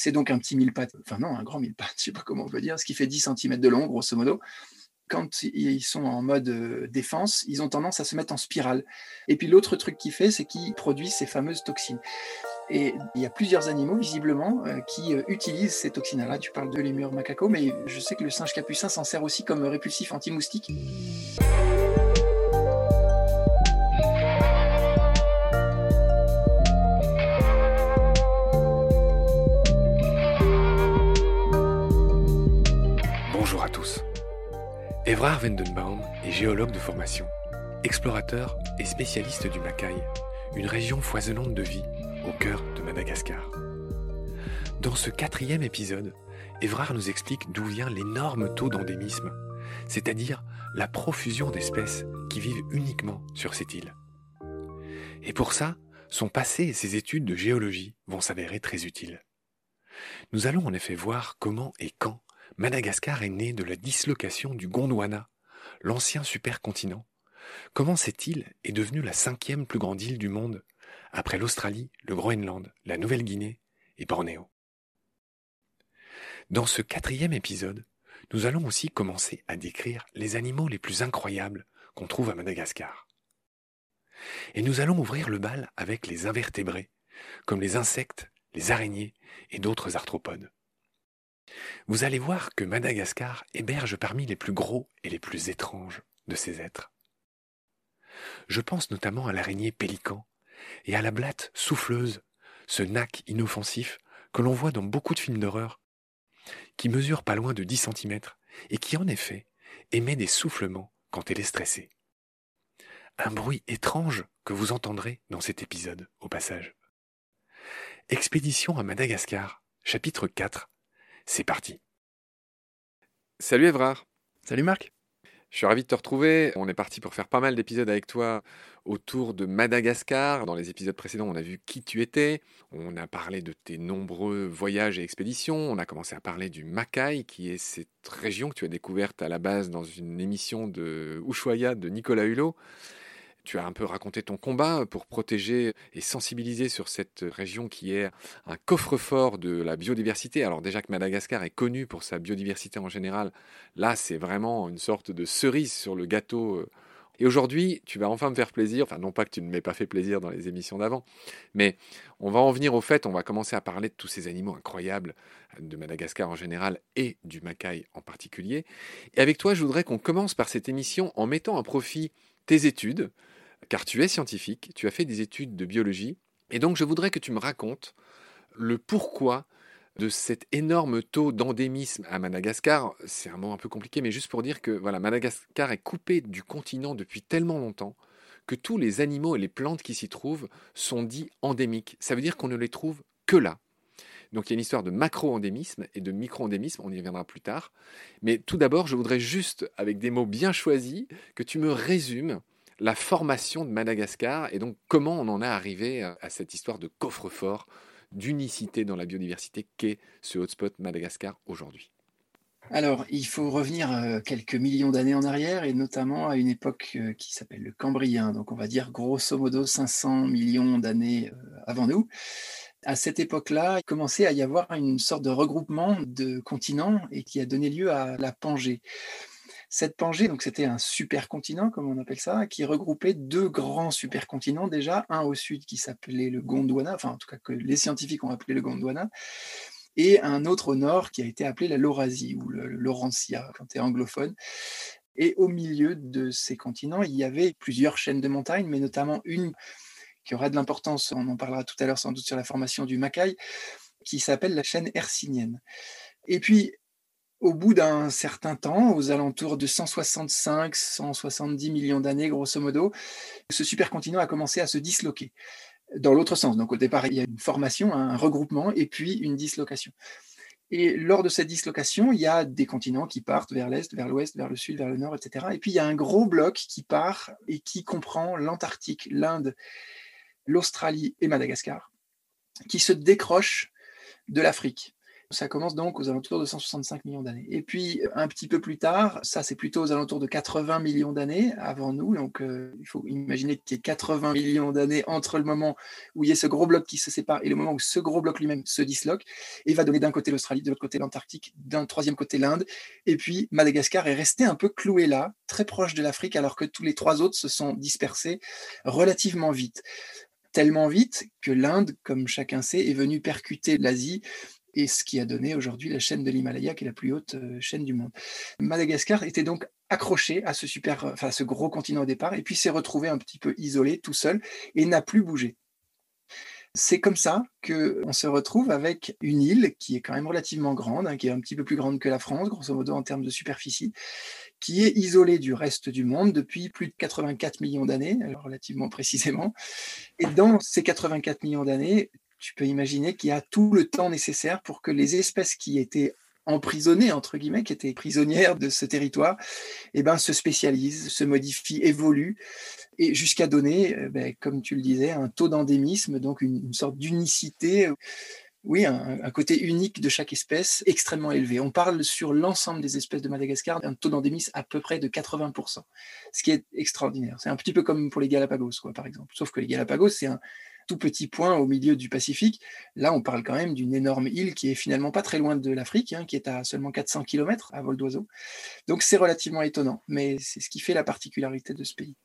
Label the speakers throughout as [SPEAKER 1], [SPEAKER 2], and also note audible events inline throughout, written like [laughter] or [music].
[SPEAKER 1] C'est donc un petit mille pattes, enfin non, un grand mille pattes, [laughs] je sais pas comment on peut dire, ce qui fait 10 cm de long, grosso modo. Quand ils sont en mode euh, défense, ils ont tendance à se mettre en spirale. Et puis l'autre truc qu'il fait, c'est qu'il produit ces fameuses toxines. Et il y a plusieurs animaux, visiblement, euh, qui euh, utilisent ces toxines-là. Tu parles de lémur macaco, mais je sais que le singe capucin s'en sert aussi comme répulsif anti-moustique.
[SPEAKER 2] Evrard Wendenbaum est géologue de formation, explorateur et spécialiste du Macaï, une région foisonnante de vie au cœur de Madagascar. Dans ce quatrième épisode, Evrard nous explique d'où vient l'énorme taux d'endémisme, c'est-à-dire la profusion d'espèces qui vivent uniquement sur cette île. Et pour ça, son passé et ses études de géologie vont s'avérer très utiles. Nous allons en effet voir comment et quand Madagascar est né de la dislocation du Gondwana, l'ancien supercontinent. Comment cette île est devenue la cinquième plus grande île du monde, après l'Australie, le Groenland, la Nouvelle-Guinée et Bornéo. Dans ce quatrième épisode, nous allons aussi commencer à décrire les animaux les plus incroyables qu'on trouve à Madagascar. Et nous allons ouvrir le bal avec les invertébrés, comme les insectes, les araignées et d'autres arthropodes. Vous allez voir que Madagascar héberge parmi les plus gros et les plus étranges de ces êtres. Je pense notamment à l'araignée pélican et à la blatte souffleuse, ce nac inoffensif que l'on voit dans beaucoup de films d'horreur, qui mesure pas loin de 10 cm et qui en effet émet des soufflements quand elle est stressée. Un bruit étrange que vous entendrez dans cet épisode au passage. Expédition à Madagascar, chapitre 4. C'est parti. Salut Evrard.
[SPEAKER 1] Salut Marc.
[SPEAKER 2] Je suis ravi de te retrouver. On est parti pour faire pas mal d'épisodes avec toi autour de Madagascar. Dans les épisodes précédents, on a vu qui tu étais. On a parlé de tes nombreux voyages et expéditions. On a commencé à parler du Makai, qui est cette région que tu as découverte à la base dans une émission de Ushuaïa de Nicolas Hulot. Tu as un peu raconté ton combat pour protéger et sensibiliser sur cette région qui est un coffre-fort de la biodiversité. Alors déjà que Madagascar est connu pour sa biodiversité en général, là c'est vraiment une sorte de cerise sur le gâteau. Et aujourd'hui, tu vas enfin me faire plaisir, enfin non pas que tu ne m'aies pas fait plaisir dans les émissions d'avant, mais on va en venir au fait, on va commencer à parler de tous ces animaux incroyables de Madagascar en général et du Macaï en particulier. Et avec toi, je voudrais qu'on commence par cette émission en mettant à profit tes études, car tu es scientifique, tu as fait des études de biologie, et donc je voudrais que tu me racontes le pourquoi de cet énorme taux d'endémisme à Madagascar. C'est un mot un peu compliqué, mais juste pour dire que voilà, Madagascar est coupé du continent depuis tellement longtemps que tous les animaux et les plantes qui s'y trouvent sont dits endémiques. Ça veut dire qu'on ne les trouve que là. Donc il y a une histoire de macro-endémisme et de micro-endémisme, on y reviendra plus tard. Mais tout d'abord, je voudrais juste, avec des mots bien choisis, que tu me résumes la formation de Madagascar et donc comment on en est arrivé à cette histoire de coffre-fort, d'unicité dans la biodiversité qu'est ce hotspot Madagascar aujourd'hui.
[SPEAKER 1] Alors, il faut revenir euh, quelques millions d'années en arrière et notamment à une époque euh, qui s'appelle le Cambrien, donc on va dire grosso modo 500 millions d'années euh, avant nous. À cette époque-là, il commençait à y avoir une sorte de regroupement de continents et qui a donné lieu à la Pangée. Cette Pangée, donc c'était un supercontinent, comme on appelle ça, qui regroupait deux grands supercontinents déjà, un au sud qui s'appelait le Gondwana, enfin en tout cas que les scientifiques ont appelé le Gondwana, et un autre au nord qui a été appelé la Laurasie ou le, Laurentia quand tu es anglophone. Et au milieu de ces continents, il y avait plusieurs chaînes de montagnes, mais notamment une qui aura de l'importance, on en parlera tout à l'heure sans doute sur la formation du Macaï, qui s'appelle la chaîne hercynienne. Et puis, au bout d'un certain temps, aux alentours de 165-170 millions d'années, grosso modo, ce supercontinent a commencé à se disloquer dans l'autre sens. Donc au départ, il y a une formation, un regroupement et puis une dislocation. Et lors de cette dislocation, il y a des continents qui partent vers l'est, vers l'ouest, vers le sud, vers le nord, etc. Et puis il y a un gros bloc qui part et qui comprend l'Antarctique, l'Inde, l'Australie et Madagascar, qui se décroche de l'Afrique Ça commence donc aux alentours de 165 millions d'années. Et puis, un petit peu plus tard, ça c'est plutôt aux alentours de 80 millions d'années avant nous. Donc, euh, il faut imaginer qu'il y ait 80 millions d'années entre le moment où il y a ce gros bloc qui se sépare et le moment où ce gros bloc lui-même se disloque et va donner d'un côté l'Australie, de l'autre côté l'Antarctique, d'un troisième côté l'Inde. Et puis, Madagascar est resté un peu cloué là, très proche de l'Afrique, alors que tous les trois autres se sont dispersés relativement vite tellement vite que l'Inde, comme chacun sait, est venue percuter l'Asie et ce qui a donné aujourd'hui la chaîne de l'Himalaya, qui est la plus haute euh, chaîne du monde. Madagascar était donc accroché à ce super, enfin, ce gros continent au départ, et puis s'est retrouvé un petit peu isolé, tout seul, et n'a plus bougé. C'est comme ça qu'on se retrouve avec une île qui est quand même relativement grande, hein, qui est un petit peu plus grande que la France, grosso modo en termes de superficie, qui est isolée du reste du monde depuis plus de 84 millions d'années, relativement [laughs] précisément. Et dans ces 84 millions d'années, tu peux imaginer qu'il y a tout le temps nécessaire pour que les espèces qui étaient emprisonnées, entre guillemets, qui étaient prisonnières de ce territoire, eh ben, se spécialisent, se modifient, évoluent, et jusqu'à donner, eh ben, comme tu le disais, un taux d'endémisme, donc une, sorte d'unicité, oui, un, un, côté unique de chaque espèce extrêmement élevé. On parle sur l'ensemble des espèces de Madagascar d'un taux d'endémisme à peu près de 80%, ce qui est extraordinaire. C'est un petit peu comme pour les Galapagos, quoi, par exemple. Sauf que les Galapagos, c'est un, tout petit point au milieu du Pacifique. Là, on parle quand même d'une énorme île qui est finalement pas très loin de l'Afrique, hein, qui est à seulement 400 km à vol d'oiseau. Donc c'est relativement étonnant, mais c'est ce qui fait la particularité de ce pays.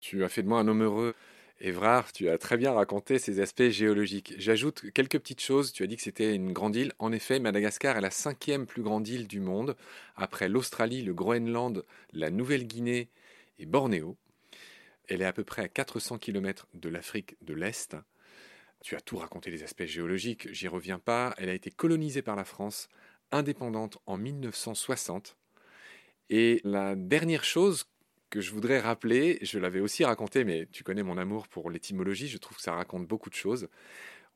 [SPEAKER 2] Tu as fait de moi un homme heureux. Évrard, tu as très bien raconté ces aspects géologiques. J'ajoute quelques petites choses. Tu as dit que c'était une grande île. En effet, Madagascar est la cinquième plus grande île du monde, après l'Australie, le Groenland, la Nouvelle-Guinée et Bornéo. Elle est à peu près à 400 km de l'Afrique de l'Est. Tu as tout raconté les aspects géologiques, j'y reviens pas. Elle a été colonisée par la France, indépendante en 1960. Et la dernière chose que je voudrais rappeler, je l'avais aussi raconté, mais tu connais mon amour pour l'étymologie, je trouve que ça raconte beaucoup de choses.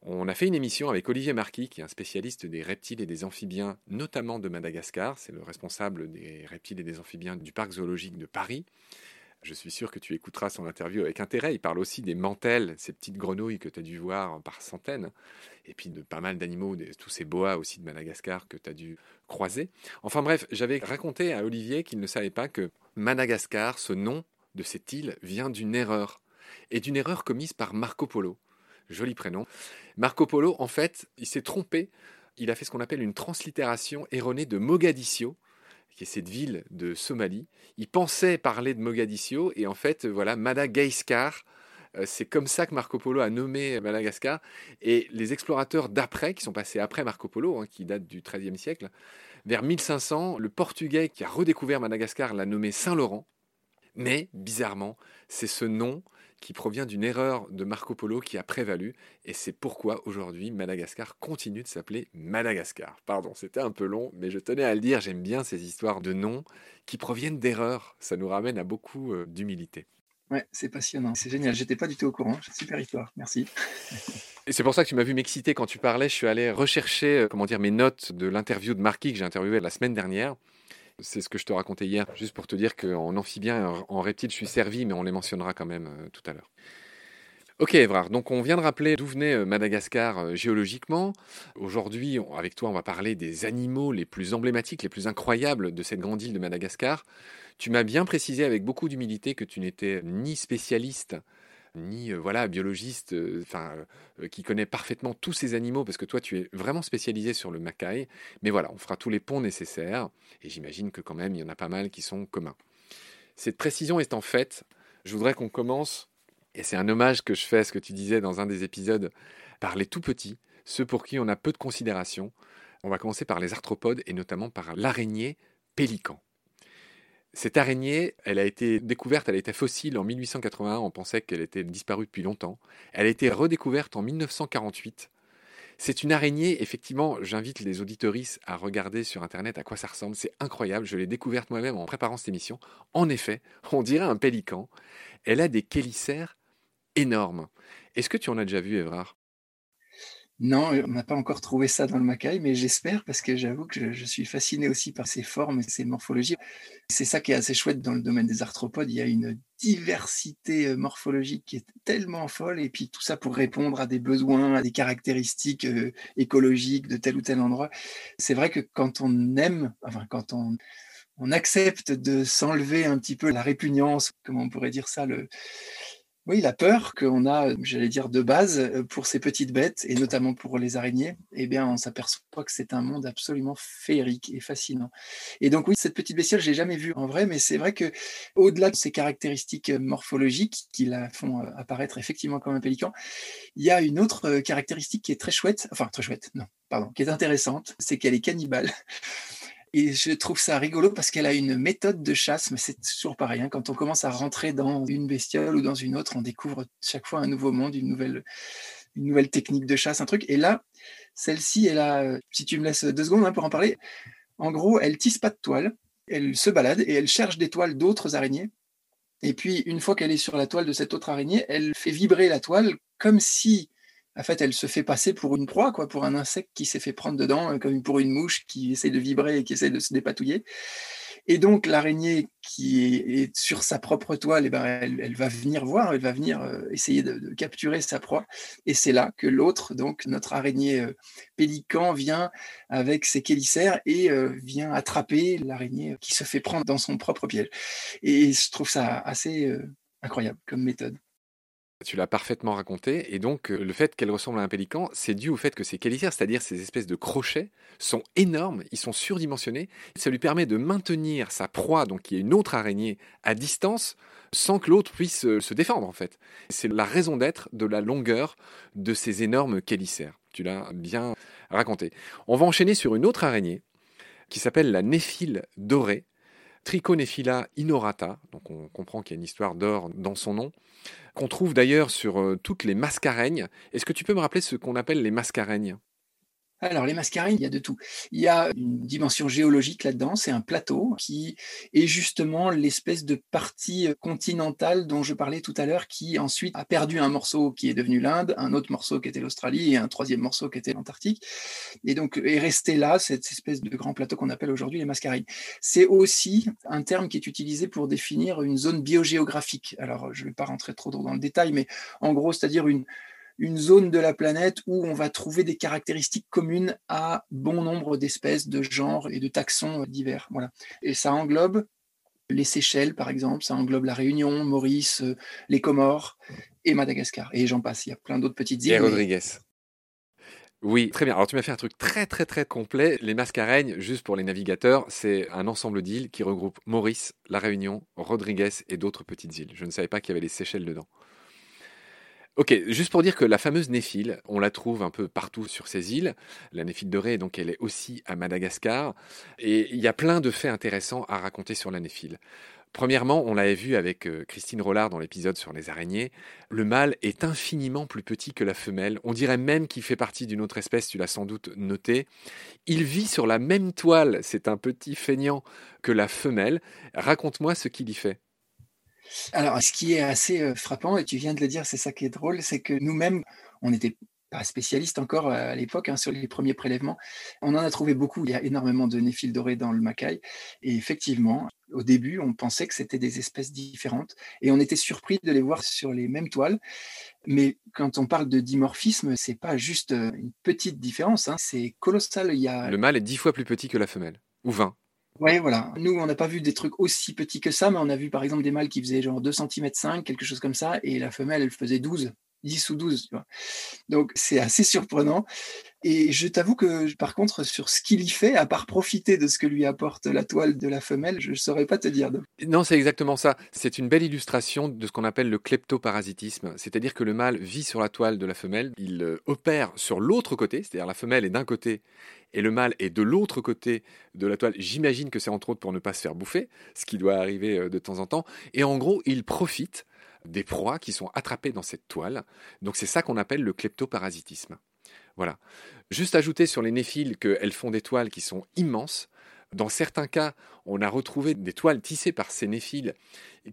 [SPEAKER 2] On a fait une émission avec Olivier Marquis, qui est un spécialiste des reptiles et des amphibiens, notamment de Madagascar. C'est le responsable des reptiles et des amphibiens du parc zoologique de Paris. Je suis sûr que tu écouteras son interview avec intérêt. Il parle aussi des mantelles, ces petites grenouilles que tu as dû voir par centaines, et puis de pas mal d'animaux, tous ces boas aussi de Madagascar que tu as dû croiser. Enfin bref, j'avais raconté à Olivier qu'il ne savait pas que Madagascar, ce nom de cette île, vient d'une erreur, et d'une erreur commise par Marco Polo. Joli prénom. Marco Polo, en fait, il s'est trompé. Il a fait ce qu'on appelle une translittération erronée de Mogadiscio, qui est cette ville de Somalie. Il pensait parler de Mogadiscio et en fait, voilà, Madagascar. Euh, c'est comme ça que Marco Polo a nommé Madagascar. Et les explorateurs d'après, qui sont passés après Marco Polo, hein, qui date du XIIIe siècle, vers 1500, le Portugais qui a redécouvert Madagascar l'a nommé Saint-Laurent. Mais, bizarrement, c'est ce nom qui provient d'une erreur de Marco Polo qui a prévalu, et c'est pourquoi aujourd'hui Madagascar continue de s'appeler Madagascar. Pardon, c'était un peu long, mais je tenais à le dire, j'aime bien ces histoires de noms qui proviennent d'erreurs, ça nous ramène à beaucoup euh, d'humilité.
[SPEAKER 1] Ouais, c'est passionnant, c'est génial, j'étais pas du tout au courant, super histoire, merci. [laughs]
[SPEAKER 2] Et c'est pour ça que tu m'as vu m'exciter quand tu parlais, je suis allé rechercher euh, comment dire, mes notes de l'interview de Marquis que j'ai interviewé la semaine dernière. C'est ce que je te racontais hier, juste pour te dire qu'en amphibien et en reptile, je suis servi, mais on les mentionnera quand même euh, tout à l'heure. Ok Evrard, donc on vient de rappeler d'où venait euh, Madagascar euh, géologiquement. Aujourd'hui, avec toi, on va parler des animaux les plus emblématiques, les plus incroyables de cette grande île de Madagascar. Tu m'as bien précisé avec beaucoup d'humilité que tu n'étais ni spécialiste ni euh, voilà biologiste euh, euh, qui connaît parfaitement tous ces animaux parce que toi tu es vraiment spécialisé sur le macaï mais voilà on fera tous les ponts nécessaires et j'imagine que quand même il y en a pas mal qui sont communs. Cette précision est en fait je voudrais qu'on commence et c'est un hommage que je fais à ce que tu disais dans un des épisodes par les tout petits ceux pour qui on a peu de considération. On va commencer par les arthropodes et notamment par l'araignée pélican cette araignée, elle a été découverte, elle été fossile en 1881, on pensait qu'elle était disparue depuis longtemps. Elle a été redécouverte en 1948. C'est une araignée, effectivement, j'invite les auditoristes à regarder sur Internet à quoi ça ressemble. C'est incroyable, je l'ai découverte moi-même en préparant cette émission. En effet, [laughs] on dirait un pélican. Elle a des chélicères énormes. Est-ce que tu en as déjà vu, Évrard?
[SPEAKER 1] Non, on n'a pas encore trouvé ça dans le macaï, mais j'espère parce que j'avoue que je, suis fasciné aussi par ces formes et ces morphologies. C'est ça qui est assez chouette dans le domaine des arthropodes. Il y a une diversité euh, morphologique qui est tellement folle et puis tout ça pour répondre à des besoins, à des caractéristiques euh, écologiques de tel ou tel endroit. C'est vrai que quand on aime, enfin quand on, on accepte de s'enlever un petit peu la répugnance, comment on pourrait dire ça, le, oui, la peur qu'on a, j'allais dire, de base euh, pour ces petites bêtes, et notamment pour les araignées, eh bien, on s'aperçoit que c'est un monde absolument féerique et fascinant. Et donc, oui, cette petite bestiole, je l'ai jamais vue en vrai, mais c'est vrai que au-delà de ces caractéristiques morphologiques qui la font euh, apparaître effectivement comme un pélican, il y a une autre euh, caractéristique qui est très chouette, enfin, très chouette, non, pardon, qui est intéressante, c'est qu'elle est cannibale. Et je trouve ça rigolo parce qu'elle a une méthode de chasse, mais c'est toujours pareil. Quand on commence à rentrer dans une bestiole ou dans une autre, on découvre chaque fois un nouveau monde, une nouvelle, une nouvelle technique de chasse, un truc. Et là, celle-ci, elle a, si tu me laisses deux secondes hein, pour en parler, en gros, elle tisse pas de toile, elle se balade et elle cherche des toiles d'autres araignées. Et puis, une fois qu'elle est sur la toile de cette autre araignée, elle fait vibrer la toile comme si en fait, elle se fait passer pour une proie, quoi, pour un insecte qui s'est fait prendre dedans, euh, comme pour une mouche qui essaie de vibrer et qui essaie de se dépatouiller. Et donc, l'araignée qui est, sur sa propre toile, eh ben, elle, va venir voir, elle va venir euh, essayer de, capturer sa proie. Et c'est là que l'autre, donc notre araignée euh, pélican, vient avec ses chélicères et vient attraper l'araignée qui se fait prendre dans son propre piège. Et je trouve ça assez incroyable comme méthode.
[SPEAKER 2] Tu l'as parfaitement raconté, et donc euh, le fait qu'elle ressemble à un pélican, c'est dû au fait que ces chélicères, c'est-à-dire ces espèces de crochets, sont énormes, ils sont surdimensionnés. Ça lui permet de maintenir sa proie, donc qui est une autre araignée, à distance, sans que l'autre puisse euh, se défendre en fait. C'est la raison d'être de la longueur de ces énormes chélicères. Tu l'as bien raconté. On va enchaîner sur une autre araignée qui s'appelle la néphile dorée. Trichonephila inorata, donc on comprend qu'il y a une histoire d'or dans son nom, qu'on trouve d'ailleurs sur euh, toutes les mascareignes. Est-ce que tu peux me rappeler ce qu'on appelle les mascareignes?
[SPEAKER 1] Alors, les mascareignes, il y a de tout. Il y a une dimension géologique là-dedans, c'est un plateau qui est justement l'espèce de partie continentale dont je parlais tout à l'heure, qui ensuite a perdu un morceau qui est devenu l'Inde, un autre morceau qui était l'Australie et un troisième morceau qui était l'Antarctique. Et donc, est resté là, cette espèce de grand plateau qu'on appelle aujourd'hui les mascareignes. C'est aussi un terme qui est utilisé pour définir une zone biogéographique. Alors, je ne vais pas rentrer trop dans le détail, mais en gros, c'est-à-dire une, une zone de la planète où on va trouver des caractéristiques communes à bon nombre d'espèces, de genres et de taxons divers. Voilà. Et ça englobe les Seychelles, par exemple, ça englobe la Réunion, Maurice, euh, les Comores et Madagascar. Et j'en passe, il y a plein d'autres petites îles.
[SPEAKER 2] Et Rodriguez. Oui, très bien. Alors tu m'as fait un truc très très très complet. Les Mascareignes, juste pour les navigateurs, c'est un ensemble d'îles qui regroupe Maurice, la Réunion, Rodriguez et d'autres petites îles. Je ne savais pas qu'il y avait les Seychelles dedans. Ok, juste pour dire que la fameuse néphile, on la trouve un peu partout sur ces îles. La néphile dorée, donc elle est aussi à Madagascar. Et il y a plein de faits intéressants à raconter sur la néphile. Premièrement, on l'avait vu avec euh, Christine Rollard dans l'épisode sur les araignées, le mâle est infiniment plus petit que la femelle. On dirait même qu'il fait partie d'une autre espèce, tu l'as sans doute noté. Il vit sur la même toile, c'est un petit feignant que la femelle. Raconte-moi ce qu'il y fait.
[SPEAKER 1] Alors, ce qui est assez frappant, et tu viens de le dire, c'est ça qui est drôle, c'est que nous-mêmes, on n'était pas spécialistes encore à l'époque hein, sur les premiers prélèvements. On en a trouvé beaucoup. Il y a énormément de néphiles dorés dans le Macaï. Et effectivement, au début, on pensait que c'était des espèces différentes. Et on était surpris de les voir sur les mêmes toiles. Mais quand on parle de dimorphisme, c'est pas juste une petite différence. Hein. c'est colossal. Il y a...
[SPEAKER 2] Le mâle est dix fois plus petit que la femelle. Ou 20.
[SPEAKER 1] Oui, voilà. Nous, on n'a pas vu des trucs aussi petits que ça, mais on a vu par exemple des mâles qui faisaient genre 2 cm 5, quelque chose comme ça, et la femelle, elle faisait 12, 10 ou 12. Tu vois. Donc, c'est assez surprenant. Et je t'avoue que, par contre, sur ce qu'il y fait, à part profiter de ce que lui apporte la toile de la femelle, je ne saurais pas te dire.
[SPEAKER 2] Non, c'est exactement ça. C'est une belle illustration de ce qu'on appelle le kleptoparasitisme. C'est-à-dire que le mâle vit sur la toile de la femelle, il euh, opère sur l'autre côté, c'est-à-dire la femelle est d'un côté et le mâle est de l'autre côté de la toile. J'imagine que c'est entre autres pour ne pas se faire bouffer, ce qui doit arriver euh, de temps en temps. Et en gros, il profite des proies qui sont attrapées dans cette toile. Donc c'est ça qu'on appelle le kleptoparasitisme. Voilà. Juste ajouter sur les néphiles qu'elles font des toiles qui sont immenses. Dans certains cas, on a retrouvé des toiles tissées par ces néphiles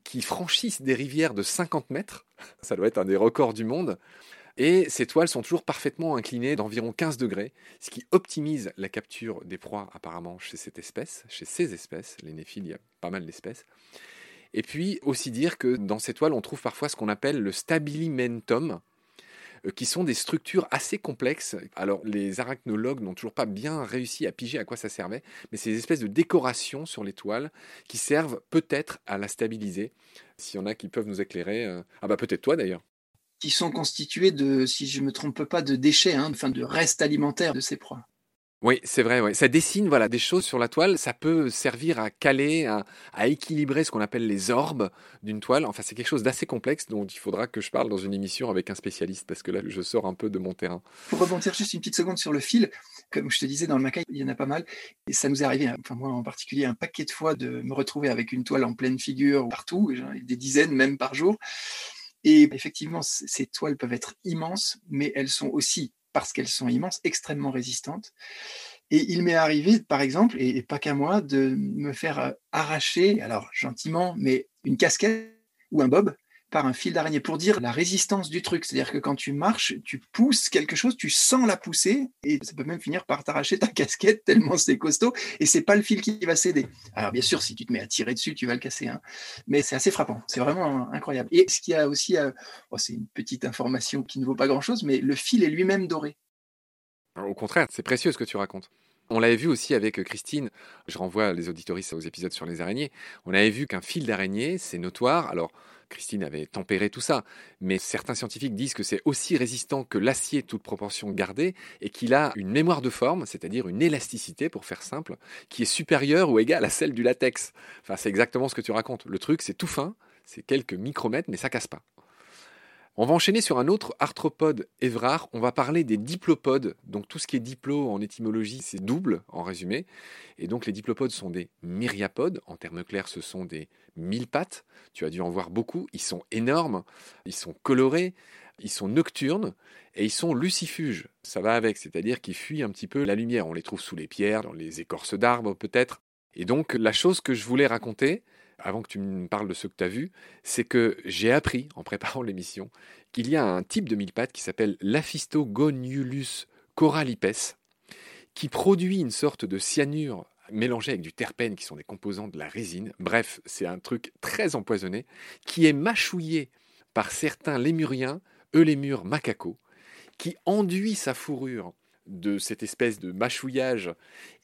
[SPEAKER 2] qui franchissent des rivières de 50 mètres. Ça doit être un des records du monde. Et ces toiles sont toujours parfaitement inclinées d'environ 15 degrés, ce qui optimise la capture des proies apparemment chez cette espèce, chez ces espèces. Les néphiles, il y a pas mal d'espèces. Et puis aussi dire que dans ces toiles, on trouve parfois ce qu'on appelle le stabilimentum, qui sont des structures assez complexes. Alors les arachnologues n'ont toujours pas bien réussi à piger à quoi ça servait, mais c'est des espèces de décorations sur les toiles qui servent peut-être à la stabiliser. S'il y en a qui peuvent nous éclairer, euh, ah bah peut-être toi d'ailleurs.
[SPEAKER 1] Qui sont constitués de, si je ne me trompe pas, de déchets, hein, enfin de restes alimentaires de ces proies.
[SPEAKER 2] Oui, c'est vrai. Ça dessine voilà, des choses sur la toile. Ça peut servir à caler, à, équilibrer ce qu'on appelle les orbes d'une toile. Enfin, c'est quelque chose d'assez complexe dont il faudra que je parle dans une émission avec un spécialiste parce que là, je sors un peu de mon terrain.
[SPEAKER 1] Pour rebondir juste une petite seconde sur le fil, comme je te disais, dans le Macaï, il y en a pas mal. Et ça nous est arrivé, enfin moi en particulier, un paquet de fois de me retrouver avec une toile en pleine figure partout, des dizaines même par jour. Et effectivement, ces toiles peuvent être immenses, mais elles sont aussi parce qu'elles sont immenses, extrêmement résistantes. Et il m'est arrivé, par exemple, et, pas qu'à moi, de me faire euh, arracher, alors gentiment, mais une casquette ou un bob par un fil d'araignée pour dire la résistance du truc. C'est-à-dire que quand tu marches, tu pousses quelque chose, tu sens la pousser et ça peut même finir par t'arracher ta casquette tellement c'est costaud et c'est pas le fil qui va céder. Alors bien sûr, si tu te mets à tirer dessus, tu vas le casser. Hein. Mais c'est assez frappant. C'est vraiment incroyable. Et ce qu'il y a aussi, oh, c'est une petite information qui ne vaut pas grand-chose, mais le fil est lui-même doré.
[SPEAKER 2] Au contraire, c'est précieux ce que tu racontes. On l'avait vu aussi avec Christine, je renvoie les auditoristes aux épisodes sur les araignées, on avait vu qu'un fil d'araignée, c'est notoire, alors Christine avait tempéré tout ça, mais certains scientifiques disent que c'est aussi résistant que l'acier toute proportion gardée et qu'il a une mémoire de forme, c'est-à-dire une élasticité, pour faire simple, qui est supérieure ou égale à celle du latex. Enfin, c'est exactement ce que tu racontes. Le truc, c'est tout fin, c'est quelques micromètres, mais ça casse pas. On va enchaîner sur un autre arthropode évrard. On va parler des diplopodes. Donc tout ce qui est diplo en étymologie, c'est double en résumé. Et donc les diplopodes sont des myriapodes. En termes clairs, ce sont des mille pattes. Tu as dû en voir beaucoup. Ils sont énormes, ils sont colorés, ils sont nocturnes et ils sont lucifuges. Ça va avec, c'est-à-dire qu'ils fuient un petit peu la lumière. On les trouve sous les pierres, dans les écorces d'arbres peut-être. Et donc la chose que je voulais raconter, avant que tu me parles de ce que tu as vu, c'est que j'ai appris, en préparant [laughs] l'émission, qu'il y a un type de mille pattes qui s'appelle l'Aphistogoniulus corallipes, qui produit une sorte de cyanure mélangé avec du terpène, qui sont des composants de la résine. Bref, c'est un truc très empoisonné, qui est mâchouillé par certains lémuriens, eulémures macaco, qui enduit sa fourrure de cette espèce de mâchouillage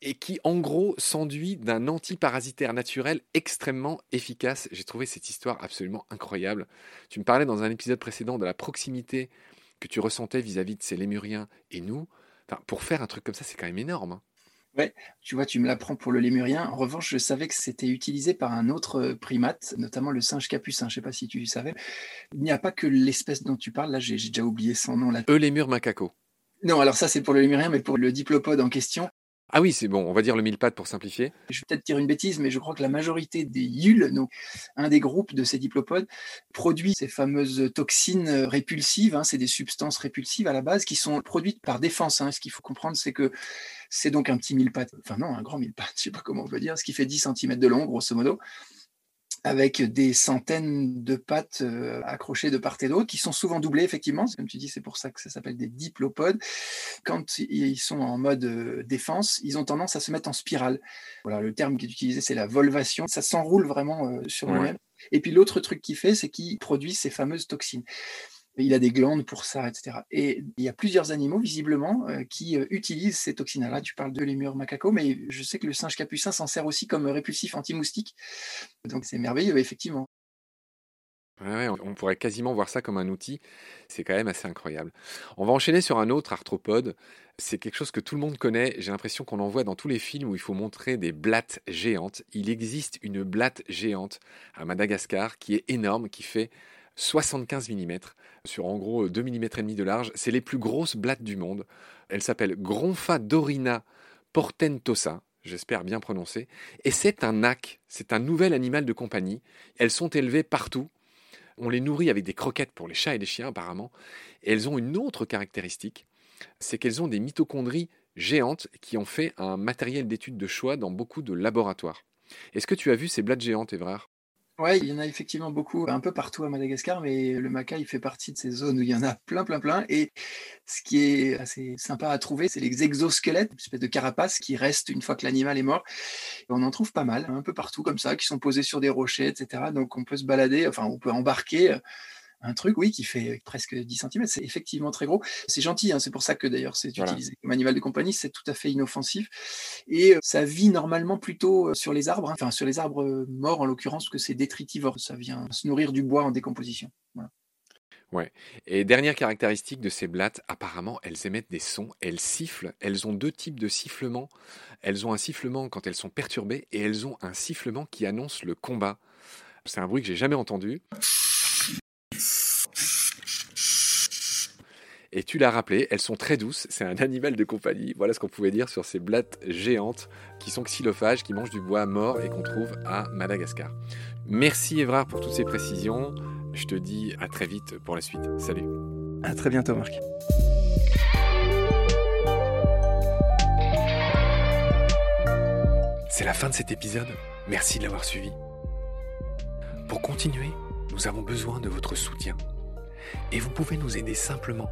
[SPEAKER 2] et qui en gros s'enduit d'un antiparasitaire naturel extrêmement efficace. J'ai trouvé cette histoire absolument incroyable. Tu me parlais dans un épisode précédent de la proximité que tu ressentais vis-à-vis de ces lémuriens et nous. pour faire un truc comme ça, c'est quand même énorme.
[SPEAKER 1] Ouais, tu vois, tu me l'apprends pour le lémurien. En revanche, je savais que c'était utilisé par un autre euh, primate, notamment le singe capucin. Je ne sais pas si tu savais. Il n'y a pas que l'espèce dont tu parles. Là, j'ai déjà oublié son nom. Là.
[SPEAKER 2] Eulémur macaco.
[SPEAKER 1] Non, alors ça c'est pour le lémurien, mais pour le diplopode en question.
[SPEAKER 2] Ah oui, c'est bon, on va dire le mille pattes pour simplifier.
[SPEAKER 1] Je vais peut-être dire une bêtise, mais je crois que la majorité des yules, donc un des groupes de ces diplopodes, produit ces fameuses toxines répulsives. Hein, c'est des substances répulsives à la base qui sont produites par défense. Hein. Ce qu'il faut comprendre, c'est que c'est donc un petit mille pattes, enfin non, un grand mille pattes, [laughs] je ne sais pas comment on peut dire, ce qui fait 10 cm de long, grosso modo avec des centaines de pattes euh, accrochées de part et d'autre, qui sont souvent doublées, effectivement. Comme tu dis, c'est pour ça que ça s'appelle des diplopodes. Quand ils sont en mode euh, défense, ils ont tendance à se mettre en spirale. Voilà, le terme qui est utilisé, c'est la volvation. Ça s'enroule vraiment euh, sur lui-même. Et puis l'autre truc qu'il fait, c'est qu'il produit ces fameuses toxines il a des glandes pour ça, etc. Et il y a plusieurs animaux, visiblement, euh, qui euh, utilisent ces toxines. Là, tu parles de lémur macaco, mais je sais que le singe capucin s'en sert aussi comme répulsif anti-moustique. Donc c'est merveilleux, effectivement.
[SPEAKER 2] on pourrait quasiment voir ça comme un outil. C'est quand même assez incroyable. On va enchaîner sur un autre arthropode. C'est quelque chose que tout le monde connaît. J'ai l'impression qu'on en voit dans tous les films où il faut montrer des blattes géantes. Il existe une blatte géante à Madagascar qui est énorme, qui fait 75 mm sur en gros 2 mm et demi de large. C'est les plus grosses blattes du monde. Elle s'appelle Dorina portentosa, j'espère bien prononcer, et c'est un nac, c'est un nouvel animal de compagnie. Elles sont élevées partout. On les nourrit avec des croquettes pour les chats et les chiens apparemment. Elles ont une autre caractéristique, c'est qu'elles ont des mitochondries géantes qui ont fait un matériel d'étude de choix dans beaucoup de laboratoires. Est-ce que tu as vu ces blattes géantes, Evrard
[SPEAKER 1] Ouais, il y en a effectivement beaucoup, un peu partout à Madagascar, mais le maca, fait partie de ces zones où il y en a plein, plein, plein. Et ce qui est assez sympa à trouver, c'est les exosquelettes, une espèce de carapace qui reste une fois que l'animal est mort. Et on en trouve pas mal, un peu partout comme ça, qui sont posés sur des rochers, etc. Donc on peut se balader, enfin on peut embarquer un truc, oui, qui fait presque 10 cm. C'est effectivement très gros. C'est gentil, hein, c'est pour ça que d'ailleurs c'est utilisé comme animal de compagnie, c'est tout à fait inoffensif. Et ça vit normalement plutôt sur les arbres, hein, enfin sur les arbres morts en l'occurrence, parce que c'est détritivore, ça vient se nourrir du bois en décomposition.
[SPEAKER 2] Ouais. Et dernière caractéristique de ces blattes, apparemment, elles émettent des sons, elles sifflent. Elles ont deux types de sifflements. Elles ont un sifflement quand elles sont perturbées et elles ont un sifflement qui annonce le combat. C'est un bruit que j'ai jamais entendu. Et tu l'as rappelé, elles sont très douces, c'est un animal de compagnie. Voilà ce qu'on pouvait dire sur ces blattes géantes qui sont xylophages, qui mangent du bois mort et qu'on trouve à Madagascar. Merci Évrard pour toutes ces précisions. Je te dis à très vite pour la suite. Salut.
[SPEAKER 1] À très bientôt Marc.
[SPEAKER 2] C'est la fin de cet épisode. Merci de l'avoir suivi. Pour continuer, nous avons besoin de votre soutien. Et vous pouvez nous aider simplement